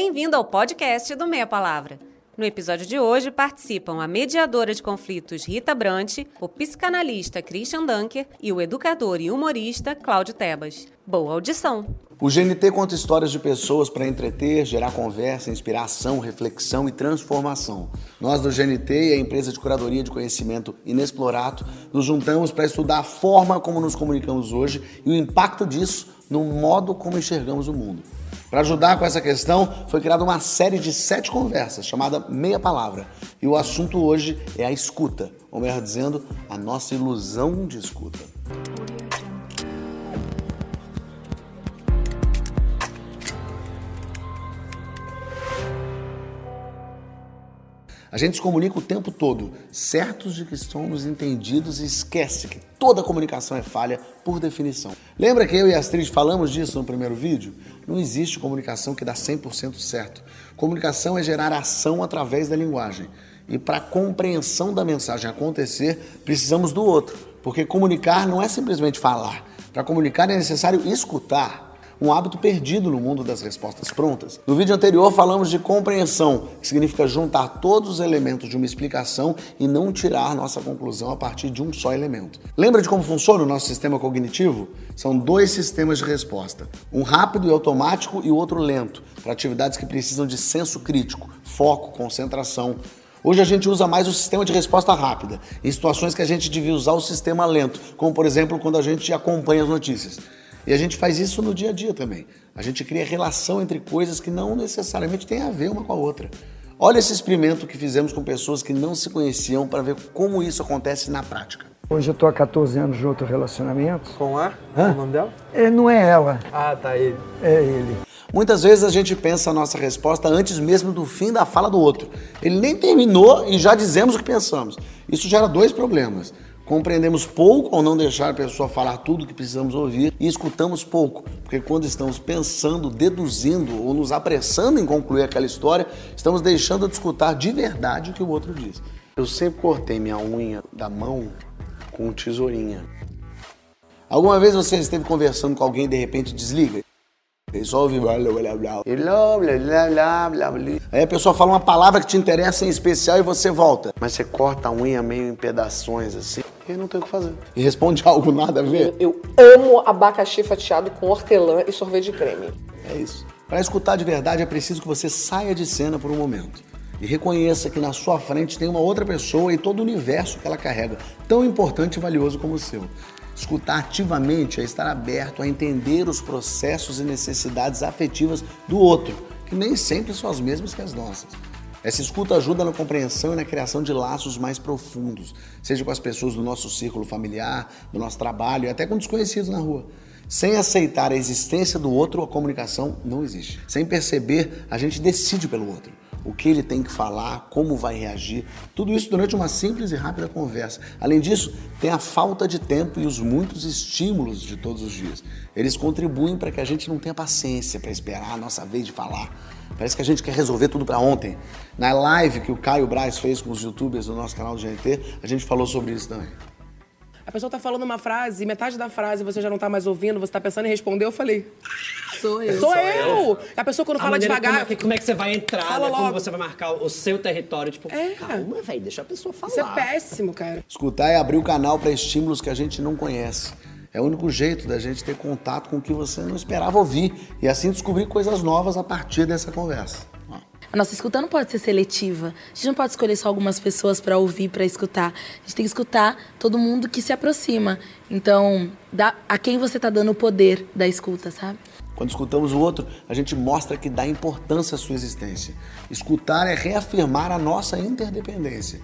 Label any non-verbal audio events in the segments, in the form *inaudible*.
Bem-vindo ao podcast do Meia Palavra. No episódio de hoje participam a mediadora de conflitos Rita Brant, o psicanalista Christian Dunker e o educador e humorista Cláudio Tebas. Boa audição! O GNT conta histórias de pessoas para entreter, gerar conversa, inspiração, reflexão e transformação. Nós do GNT e a empresa de curadoria de conhecimento Inexplorato nos juntamos para estudar a forma como nos comunicamos hoje e o impacto disso no modo como enxergamos o mundo. Para ajudar com essa questão, foi criada uma série de sete conversas chamada Meia Palavra. E o assunto hoje é a escuta, ou melhor dizendo, a nossa ilusão de escuta. A gente se comunica o tempo todo, certos de que somos entendidos e esquece que toda comunicação é falha por definição. Lembra que eu e a Astrid falamos disso no primeiro vídeo? Não existe comunicação que dá 100% certo. Comunicação é gerar ação através da linguagem. E para a compreensão da mensagem acontecer, precisamos do outro. Porque comunicar não é simplesmente falar. Para comunicar é necessário escutar um hábito perdido no mundo das respostas prontas. No vídeo anterior falamos de compreensão, que significa juntar todos os elementos de uma explicação e não tirar nossa conclusão a partir de um só elemento. Lembra de como funciona o nosso sistema cognitivo? São dois sistemas de resposta, um rápido e automático e o outro lento, para atividades que precisam de senso crítico, foco, concentração. Hoje a gente usa mais o sistema de resposta rápida, em situações que a gente devia usar o sistema lento, como por exemplo quando a gente acompanha as notícias. E a gente faz isso no dia a dia também. A gente cria relação entre coisas que não necessariamente têm a ver uma com a outra. Olha esse experimento que fizemos com pessoas que não se conheciam para ver como isso acontece na prática. Hoje eu tô há 14 anos de outro relacionamento. Com a? Hã? O nome dela? É, não é ela, Ah, tá ele. é ele. Muitas vezes a gente pensa a nossa resposta antes mesmo do fim da fala do outro. Ele nem terminou e já dizemos o que pensamos. Isso gera dois problemas. Compreendemos pouco ao não deixar a pessoa falar tudo o que precisamos ouvir e escutamos pouco, porque quando estamos pensando, deduzindo ou nos apressando em concluir aquela história, estamos deixando de escutar de verdade o que o outro diz. Eu sempre cortei minha unha da mão com tesourinha. Alguma vez você esteve conversando com alguém e de repente desliga? Ele só ouve blá blá blá blá. Blá blá blá blá. Aí a pessoa fala uma palavra que te interessa em especial e você volta. Mas você corta a unha meio em pedaços assim e não tem o que fazer. E responde *laughs* algo nada a ver. Eu amo abacaxi fatiado com hortelã e sorvete de creme. É isso. Para escutar de verdade é preciso que você saia de cena por um momento e reconheça que na sua frente tem uma outra pessoa e todo o universo que ela carrega, tão importante e valioso como o seu. Escutar ativamente é estar aberto a entender os processos e necessidades afetivas do outro, que nem sempre são as mesmas que as nossas. Essa escuta ajuda na compreensão e na criação de laços mais profundos, seja com as pessoas do nosso círculo familiar, do nosso trabalho e até com desconhecidos na rua. Sem aceitar a existência do outro, a comunicação não existe. Sem perceber, a gente decide pelo outro o que ele tem que falar, como vai reagir, tudo isso durante uma simples e rápida conversa. Além disso, tem a falta de tempo e os muitos estímulos de todos os dias. Eles contribuem para que a gente não tenha paciência para esperar a nossa vez de falar. Parece que a gente quer resolver tudo para ontem. Na live que o Caio Braz fez com os youtubers do nosso canal do GNT, a gente falou sobre isso também. A pessoa tá falando uma frase, metade da frase você já não tá mais ouvindo, você tá pensando em responder, eu falei. Sou eu. Sou eu! A pessoa quando A fala devagar. Como é, que, como é que você vai entrar, Fala né? Como logo. você vai marcar o seu território. Tipo, É. calma, velho, deixa a pessoa falar. Isso é péssimo, cara. Escutar é abrir o canal para estímulos que a gente não conhece. É o único jeito da gente ter contato com o que você não esperava ouvir e assim descobrir coisas novas a partir dessa conversa. A nossa escuta não pode ser seletiva. A gente não pode escolher só algumas pessoas para ouvir, para escutar. A gente tem que escutar todo mundo que se aproxima. Então, dá a quem você tá dando o poder da escuta, sabe? Quando escutamos o outro, a gente mostra que dá importância à sua existência. Escutar é reafirmar a nossa interdependência.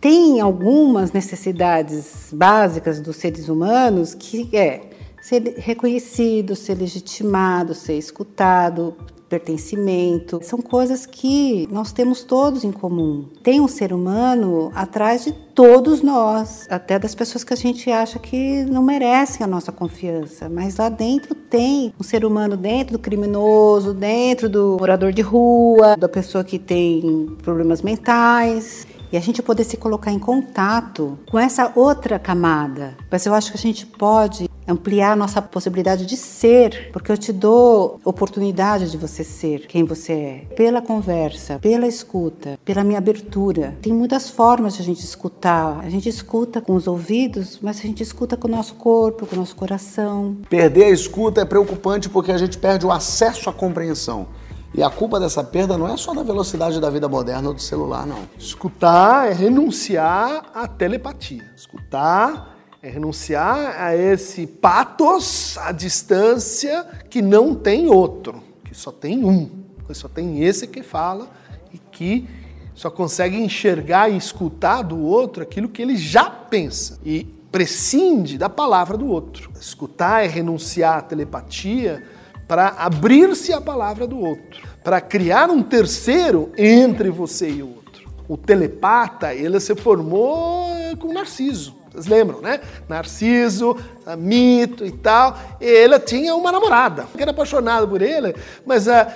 tem algumas necessidades básicas dos seres humanos que é ser reconhecido, ser legitimado, ser escutado, pertencimento. São coisas que nós temos todos em comum. Tem um ser humano atrás de todos nós, até das pessoas que a gente acha que não merecem a nossa confiança, mas lá dentro tem um ser humano dentro do criminoso, dentro do morador de rua, da pessoa que tem problemas mentais e a gente poder se colocar em contato com essa outra camada. Mas eu acho que a gente pode ampliar a nossa possibilidade de ser, porque eu te dou oportunidade de você ser quem você é, pela conversa, pela escuta, pela minha abertura. Tem muitas formas de a gente escutar. A gente escuta com os ouvidos, mas a gente escuta com o nosso corpo, com o nosso coração. Perder a escuta é preocupante porque a gente perde o acesso à compreensão. E a culpa dessa perda não é só da velocidade da vida moderna ou do celular, não. Escutar é renunciar à telepatia. Escutar é renunciar a esse patos à distância que não tem outro, que só tem um, que só tem esse que fala e que só consegue enxergar e escutar do outro aquilo que ele já pensa e prescinde da palavra do outro. Escutar é renunciar à telepatia para abrir-se à palavra do outro, para criar um terceiro entre você e o outro. O telepata, ele se formou com Narciso. Vocês lembram, né? Narciso, mito e tal. E ele tinha uma namorada, que era apaixonada por ele, mas a,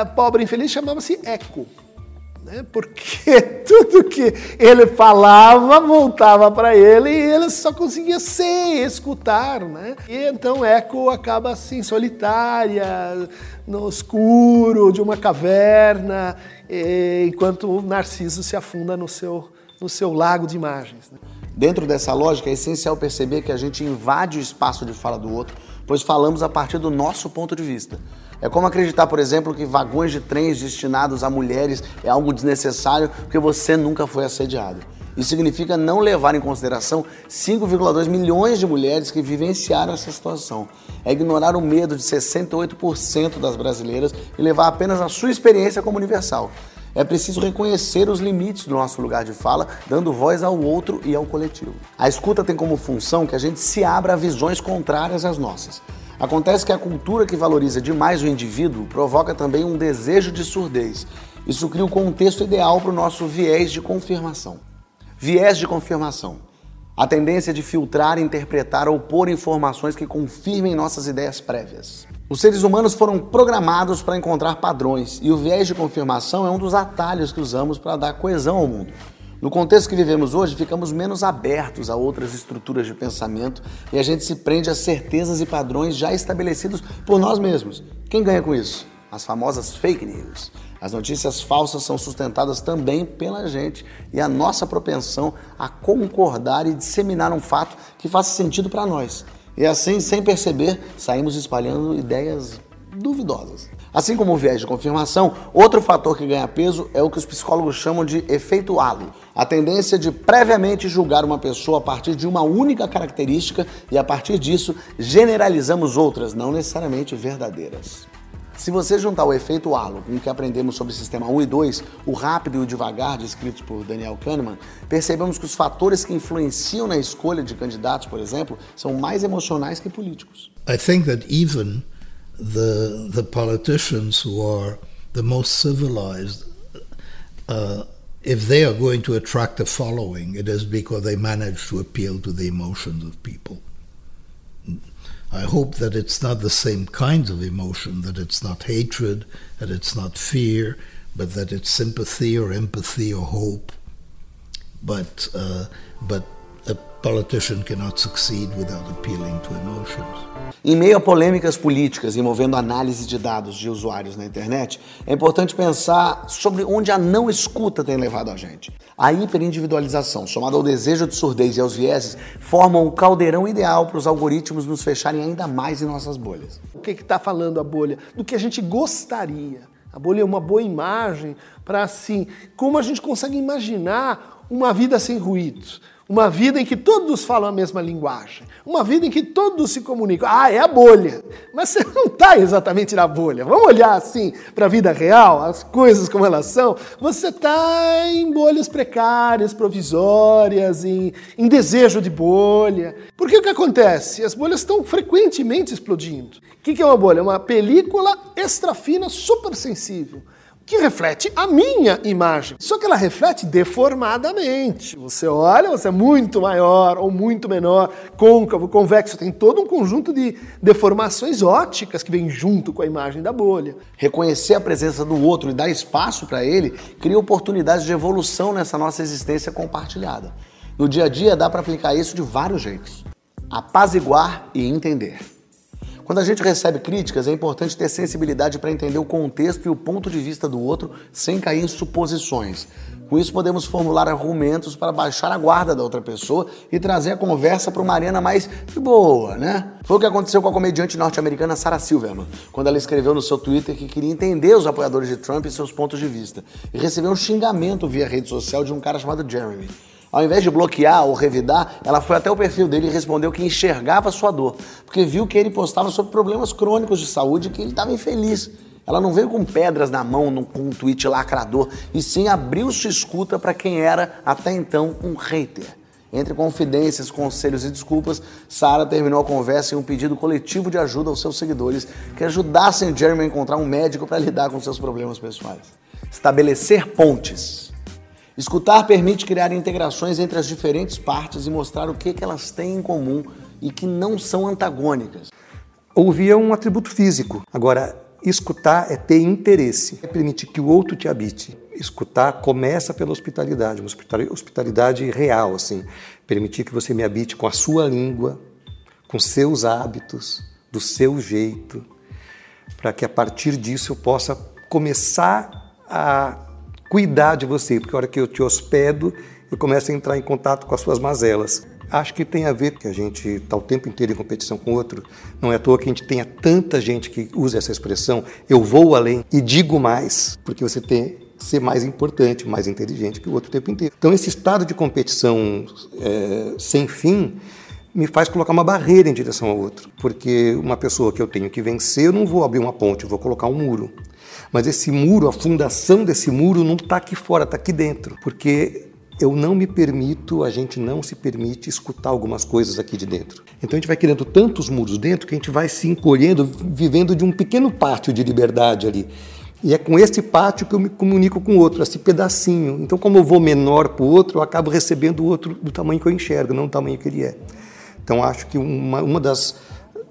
a pobre infeliz chamava-se Eco. Né? Porque *laughs* tudo que ele falava voltava para ele e ele só conseguia ser, escutar. Né? E então Eco acaba assim, solitária, no escuro de uma caverna, enquanto Narciso se afunda no seu, no seu lago de imagens. Né? Dentro dessa lógica, é essencial perceber que a gente invade o espaço de fala do outro, pois falamos a partir do nosso ponto de vista. É como acreditar, por exemplo, que vagões de trens destinados a mulheres é algo desnecessário porque você nunca foi assediado. Isso significa não levar em consideração 5,2 milhões de mulheres que vivenciaram essa situação. É ignorar o medo de 68% das brasileiras e levar apenas a sua experiência como universal. É preciso reconhecer os limites do nosso lugar de fala, dando voz ao outro e ao coletivo. A escuta tem como função que a gente se abra a visões contrárias às nossas. Acontece que a cultura que valoriza demais o indivíduo provoca também um desejo de surdez. Isso cria o um contexto ideal para o nosso viés de confirmação. Viés de confirmação. A tendência de filtrar, interpretar ou pôr informações que confirmem nossas ideias prévias. Os seres humanos foram programados para encontrar padrões e o viés de confirmação é um dos atalhos que usamos para dar coesão ao mundo. No contexto que vivemos hoje, ficamos menos abertos a outras estruturas de pensamento e a gente se prende a certezas e padrões já estabelecidos por nós mesmos. Quem ganha com isso? As famosas fake news. As notícias falsas são sustentadas também pela gente e a nossa propensão a concordar e disseminar um fato que faça sentido para nós. E assim, sem perceber, saímos espalhando ideias duvidosas. Assim como o viés de confirmação, outro fator que ganha peso é o que os psicólogos chamam de efeito halo. A tendência de previamente julgar uma pessoa a partir de uma única característica e a partir disso generalizamos outras, não necessariamente verdadeiras. Se você juntar o efeito halo com o que aprendemos sobre o sistema 1 e 2, o rápido e o devagar, descritos por Daniel Kahneman, percebemos que os fatores que influenciam na escolha de candidatos, por exemplo, são mais emocionais que políticos. I think that even the the politicians who are the most civilized uh, if they are going to attract a following, it is because they manage to appeal to the emotions of people. I hope that it's not the same kinds of emotion, that it's not hatred, that it's not fear, but that it's sympathy or empathy or hope. But, uh, but politician cannot succeed without appealing to emotions. Em meio a polêmicas políticas envolvendo análise de dados de usuários na internet, é importante pensar sobre onde a não escuta tem levado a gente. A hiperindividualização, somada ao desejo de surdez e aos vieses, formam um caldeirão ideal para os algoritmos nos fecharem ainda mais em nossas bolhas. O que está falando a bolha? Do que a gente gostaria. A bolha é uma boa imagem para assim, como a gente consegue imaginar uma vida sem ruídos uma vida em que todos falam a mesma linguagem. Uma vida em que todos se comunicam. Ah, é a bolha. Mas você não está exatamente na bolha. Vamos olhar assim para a vida real, as coisas como elas são. Você está em bolhas precárias, provisórias, em, em desejo de bolha. Porque o que acontece? As bolhas estão frequentemente explodindo. O que é uma bolha? É uma película extra fina, super sensível que reflete a minha imagem. Só que ela reflete deformadamente. Você olha, você é muito maior ou muito menor, côncavo, convexo, tem todo um conjunto de deformações óticas que vem junto com a imagem da bolha. Reconhecer a presença do outro e dar espaço para ele cria oportunidades de evolução nessa nossa existência compartilhada. No dia a dia dá para aplicar isso de vários jeitos. apaziguar e entender. Quando a gente recebe críticas, é importante ter sensibilidade para entender o contexto e o ponto de vista do outro sem cair em suposições. Com isso, podemos formular argumentos para baixar a guarda da outra pessoa e trazer a conversa para uma arena mais boa, né? Foi o que aconteceu com a comediante norte-americana Sarah Silverman, quando ela escreveu no seu Twitter que queria entender os apoiadores de Trump e seus pontos de vista, e recebeu um xingamento via rede social de um cara chamado Jeremy. Ao invés de bloquear ou revidar, ela foi até o perfil dele e respondeu que enxergava sua dor, porque viu que ele postava sobre problemas crônicos de saúde e que ele estava infeliz. Ela não veio com pedras na mão com um tweet lacrador, e sim abriu sua escuta para quem era até então um hater. Entre confidências, conselhos e desculpas, Sarah terminou a conversa em um pedido coletivo de ajuda aos seus seguidores que ajudassem Jeremy a encontrar um médico para lidar com seus problemas pessoais. Estabelecer pontes. Escutar permite criar integrações entre as diferentes partes e mostrar o que, que elas têm em comum e que não são antagônicas. Ouvir é um atributo físico. Agora, escutar é ter interesse, é permitir que o outro te habite. Escutar começa pela hospitalidade, uma hospitalidade real, assim. Permitir que você me habite com a sua língua, com seus hábitos, do seu jeito, para que a partir disso eu possa começar a cuidar de você, porque a hora que eu te hospedo, eu começo a entrar em contato com as suas mazelas. Acho que tem a ver que a gente está o tempo inteiro em competição com o outro. Não é à toa que a gente tenha tanta gente que usa essa expressão, eu vou além e digo mais, porque você tem que ser mais importante, mais inteligente que o outro o tempo inteiro. Então, esse estado de competição é, sem fim me faz colocar uma barreira em direção ao outro, porque uma pessoa que eu tenho que vencer, eu não vou abrir uma ponte, eu vou colocar um muro. Mas esse muro, a fundação desse muro não está aqui fora, está aqui dentro, porque eu não me permito, a gente não se permite escutar algumas coisas aqui de dentro. Então a gente vai criando tantos muros dentro que a gente vai se encolhendo, vivendo de um pequeno pátio de liberdade ali. E é com esse pátio que eu me comunico com o outro, esse pedacinho. Então, como eu vou menor para o outro, eu acabo recebendo o outro do tamanho que eu enxergo, não do tamanho que ele é. Então, acho que uma, uma das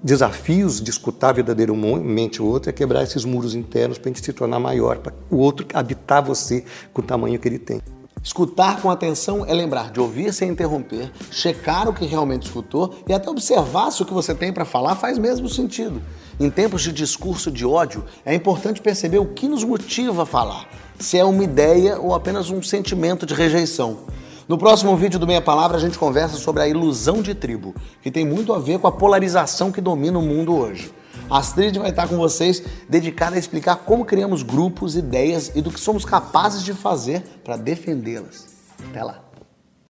desafios de escutar verdadeiramente o outro é quebrar esses muros internos para a gente se tornar maior, para o outro habitar você com o tamanho que ele tem. Escutar com atenção é lembrar de ouvir sem interromper, checar o que realmente escutou e até observar se o que você tem para falar faz mesmo sentido. Em tempos de discurso de ódio, é importante perceber o que nos motiva a falar, se é uma ideia ou apenas um sentimento de rejeição. No próximo vídeo do Meia Palavra, a gente conversa sobre a ilusão de tribo, que tem muito a ver com a polarização que domina o mundo hoje. A Astrid vai estar com vocês dedicada a explicar como criamos grupos, ideias e do que somos capazes de fazer para defendê-las. Até lá!